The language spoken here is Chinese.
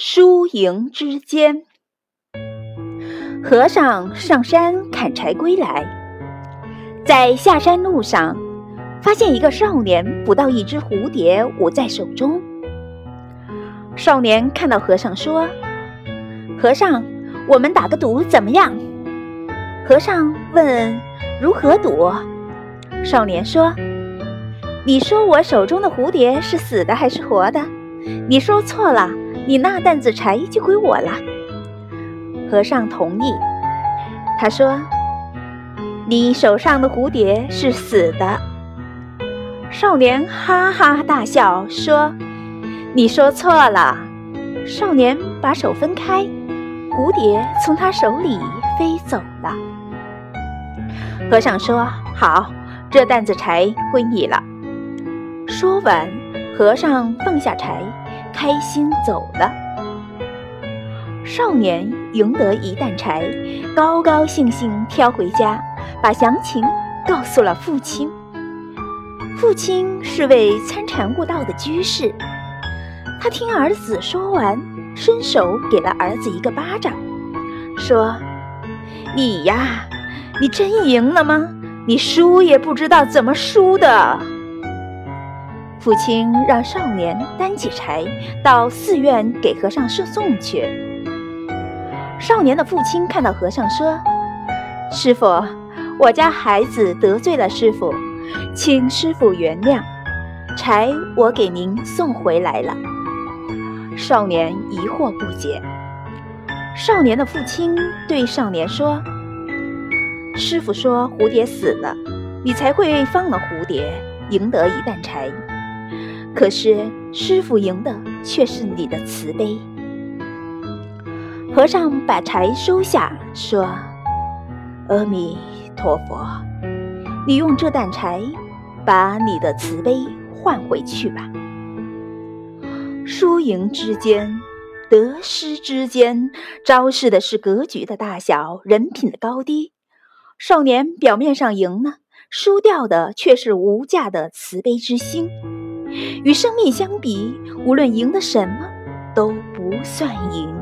输赢之间。和尚上山砍柴归来，在下山路上，发现一个少年捕到一只蝴蝶，捂在手中。少年看到和尚说：“和尚，我们打个赌怎么样？”和尚问：“如何赌？”少年说：“你说我手中的蝴蝶是死的还是活的？你说错了。”你那担子柴就归我了。和尚同意。他说：“你手上的蝴蝶是死的。”少年哈哈大笑说：“你说错了。”少年把手分开，蝴蝶从他手里飞走了。和尚说：“好，这担子柴归你了。”说完，和尚放下柴。开心走了，少年赢得一担柴，高高兴兴挑回家，把详情告诉了父亲。父亲是位参禅悟道的居士，他听儿子说完，伸手给了儿子一个巴掌，说：“你呀，你真赢了吗？你输也不知道怎么输的。”父亲让少年担起柴到寺院给和尚送送去。少年的父亲看到和尚说：“师傅，我家孩子得罪了师傅，请师傅原谅。柴我给您送回来了。”少年疑惑不解。少年的父亲对少年说：“师傅说蝴蝶死了，你才会放了蝴蝶，赢得一担柴。”可是师傅赢的却是你的慈悲。和尚把柴收下，说：“阿弥陀佛，你用这担柴，把你的慈悲换回去吧。输赢之间，得失之间，昭示的是格局的大小，人品的高低。少年表面上赢了，输掉的却是无价的慈悲之心。”与生命相比，无论赢得什么，都不算赢。